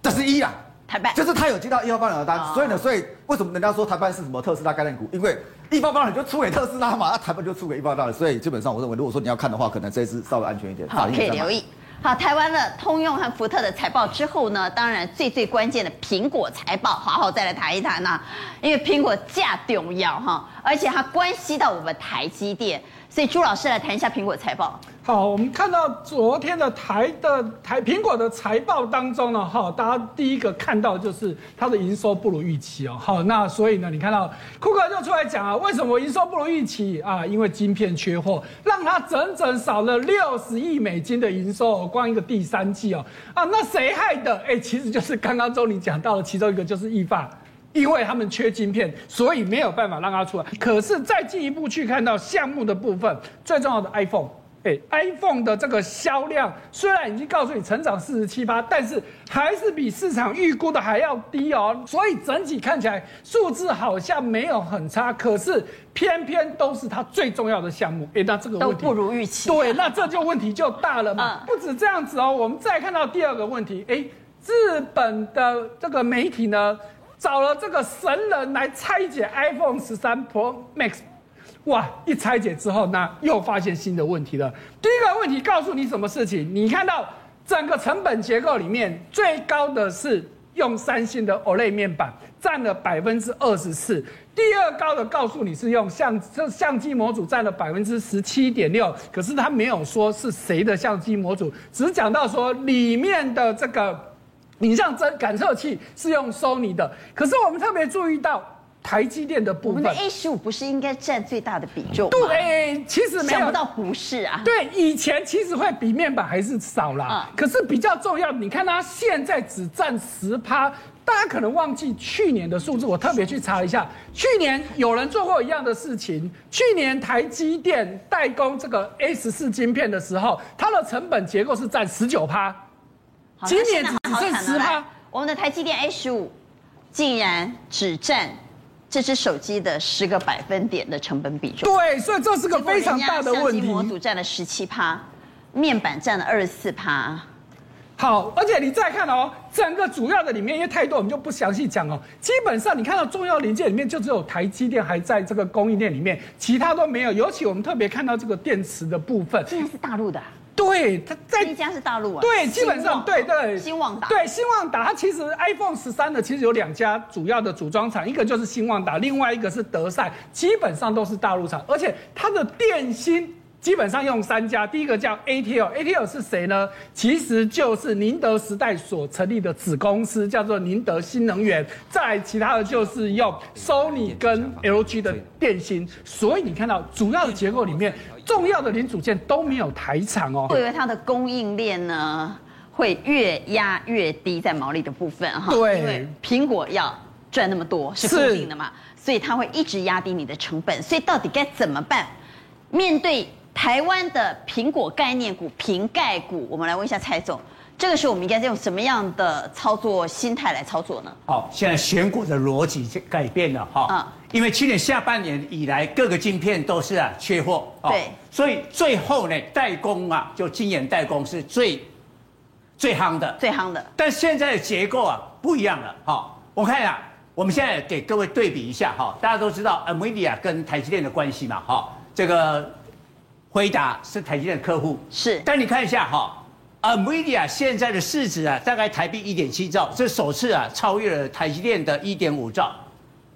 这是一啊。台半就是他有接到一发半导体的单，哦、所以呢，所以为什么人家说台半是什么特斯拉概念股？因为一发半导体就出给特斯拉嘛，那台半就出给一发半导体，所以基本上我认为，如果说你要看的话，可能这一支稍微安全一点。好，可以留意。好，台湾的通用和福特的财报之后呢，当然最最关键的苹果财报，好好再来谈一谈呐、啊，因为苹果价重要哈，而且它关系到我们台积电。所以朱老师来谈一下苹果财报。好，我们看到昨天的台的台苹果的财报当中呢，哈，大家第一个看到就是它的营收不如预期哦。好，那所以呢，你看到库克就出来讲啊，为什么营收不如预期啊？因为晶片缺货，让它整整少了六十亿美金的营收，光一个第三季哦。啊，那谁害的？哎，其实就是刚刚周你讲到的其中一个，就是易发。因为他们缺晶片，所以没有办法让它出来。可是再进一步去看到项目的部分，最重要的 iPhone，哎，iPhone 的这个销量虽然已经告诉你成长四十七八，但是还是比市场预估的还要低哦。所以整体看起来数字好像没有很差，可是偏偏都是它最重要的项目，哎，那这个问题都不如预期。对，那这就问题就大了嘛。不止这样子哦，我们再看到第二个问题，哎，日本的这个媒体呢？找了这个神人来拆解 iPhone 十三 Pro Max，哇！一拆解之后，那又发现新的问题了。第一个问题告诉你什么事情？你看到整个成本结构里面最高的是用三星的 OLED 面板，占了百分之二十四。第二高的告诉你是用相这相机模组占了百分之十七点六，可是他没有说是谁的相机模组，只讲到说里面的这个。影像侦感测器是用 Sony 的，可是我们特别注意到台积电的部分。我们的 A 十五不是应该占最大的比重？对，其实没有。想不到不是啊。对，以前其实会比面板还是少啦。嗯。可是比较重要，你看它现在只占十趴，大家可能忘记去年的数字，我特别去查一下，去年有人做过一样的事情。去年台积电代工这个 A 十四晶片的时候，它的成本结构是占十九趴。今年只剩十趴，我们的台积电 A 十五竟然只占这只手机的十个百分点的成本比重。对，所以这是个非常大的问题。模组占了十七趴，面板占了二十四趴。好，而且你再看哦，整个主要的里面因为太多，我们就不详细讲哦。基本上你看到重要零件里面，就只有台积电还在这个供应链里面，其他都没有。尤其我们特别看到这个电池的部分，竟然是大陆的。对，它在一家是大陆啊。对，基本上对对。新旺达。对，新旺达，它其实 iPhone 十三的其实有两家主要的组装厂，一个就是新旺达，另外一个是德赛，基本上都是大陆厂，而且它的电芯。基本上用三家，第一个叫 ATL，ATL 是谁呢？其实就是宁德时代所成立的子公司，叫做宁德新能源。再来其他的就是用 Sony 跟 LG 的电芯。所以你看到主要的结构里面，重要的零组件都没有台厂哦。我以为它的供应链呢会越压越低，在毛利的部分哈。对，因为苹果要赚那么多是固定的嘛，所以它会一直压低你的成本。所以到底该怎么办？面对台湾的苹果概念股、瓶盖股，我们来问一下蔡总，这个时候我们应该用什么样的操作心态来操作呢？好，现在选股的逻辑就改变了哈，嗯，因为去年下半年以来，各个晶片都是啊缺货，对，所以最后呢，代工啊，就晶圆代工是最最夯的，最夯的。但现在的结构啊不一样了，哈，我看一下我们现在给各位对比一下哈，大家都知道 AMIDIA 跟台积电的关系嘛，哈，这个回答是台积电的客户，是。但你看一下哈，NVIDIA 现在的市值啊，大概台币一点七兆，这首次啊超越了台积电的一点五兆，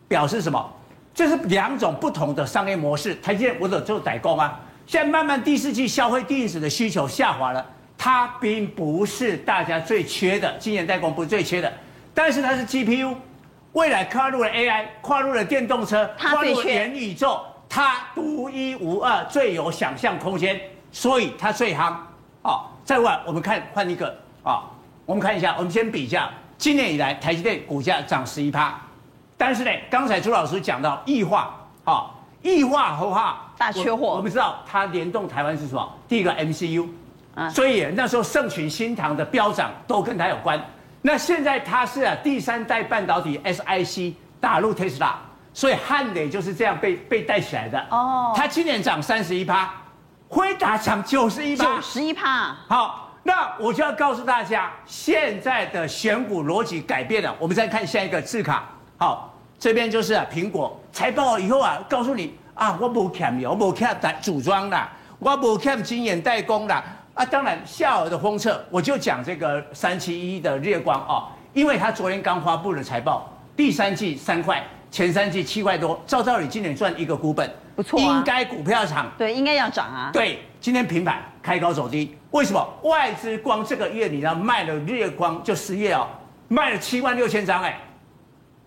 表示什么？这是两种不同的商业模式。台积电我有做代工啊，现在慢慢第四季消费电子的需求下滑了，它并不是大家最缺的，晶圆代工不是最缺的，但是它是 GPU。未来跨入了 AI，跨入了电动车，跨入了元宇宙，它独一无二，最有想象空间，所以它最夯。哦，再外我们看换一个啊、哦，我们看一下，我们先比一下，今年以来台积电股价涨十一趴，但是呢，刚才朱老师讲到液化，啊、哦，液化的话大缺货，我们知道它联动台湾是什么？第一个 MCU，啊，所以那时候盛群、新唐的飙涨都跟它有关。那现在它是啊第三代半导体 SiC 打入 Tesla，所以汉磊就是这样被被带起来的哦。它今年涨三十一趴，辉达涨九十一趴，九十一趴。好，那我就要告诉大家，现在的选股逻辑改变了。我们再看下一个字卡，好，这边就是啊苹果财报以后啊，告诉你啊，我不欠我不欠组装啦，我不欠晶圆代工啦。啊，当然，夏尔的封测，我就讲这个三七一的日月光哦，因为他昨天刚发布了财报，第三季三块，前三季七块多，照道理今年赚一个股本，不错、啊，应该股票涨，对，应该要涨啊。对，今天平盘开高走低，为什么？外资光这个月你要卖了日月光，就失业哦，卖了七万六千张哎，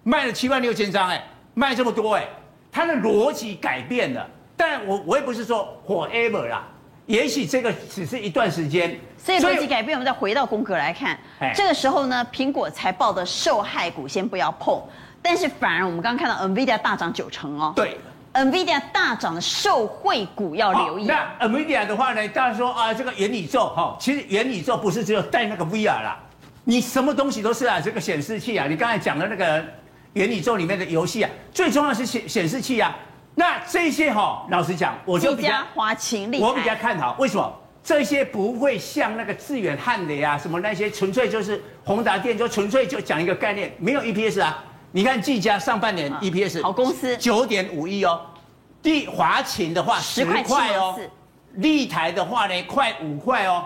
卖了七万六千张哎，卖这么多哎，它的逻辑改变了，但我我也不是说 forever 啦。也许这个只是一段时间，所以逻辑改变，我们再回到宫格来看，这个时候呢，苹果财报的受害股先不要碰，但是反而我们刚刚看到 NVIDIA 大涨九成哦，对，NVIDIA 大涨的受惠股要留意。那 NVIDIA 的话呢，大家说啊，这个元宇宙哈，其实元宇宙不是只有带那个 VR 啦，你什么东西都是啊，这个显示器啊，你刚才讲的那个元宇宙里面的游戏啊，最重要是显显示器啊。那这些哈，老实讲，我就比较力，我比较看好。为什么？这些不会像那个智原汉磊啊，什么那些纯粹就是宏达电，就纯粹就讲一个概念，没有 EPS 啊。你看技嘉上半年 EPS 好公司九点五亿哦，第华擎的话十块哦，立台的话呢快五块哦。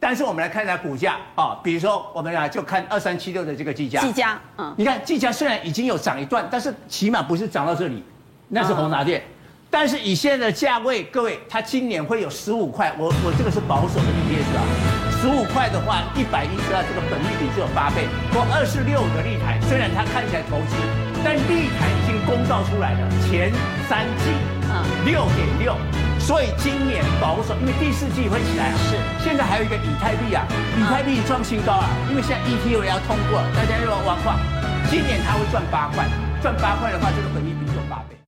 但是我们来看一下股价啊，比如说我们啊就看二三七六的这个技嘉，技嘉，嗯，你看技嘉虽然已经有涨一段，但是起码不是涨到这里。那是宏达电，但是以现在的价位，各位，它今年会有十五块，我我这个是保守的 EPS 啊，十五块的话，一百一十二，这个本利比就有八倍，或二十六个利台，虽然它看起来投资，但地台已经公告出来了，前三季啊六点六，所以今年保守，因为第四季会起来啊，是，现在还有一个以太币啊，以太币创新高啊，因为现在 ETO 要通过，大家又要挖矿，今年它会赚八块，赚八块的话，这个本益比就有八倍。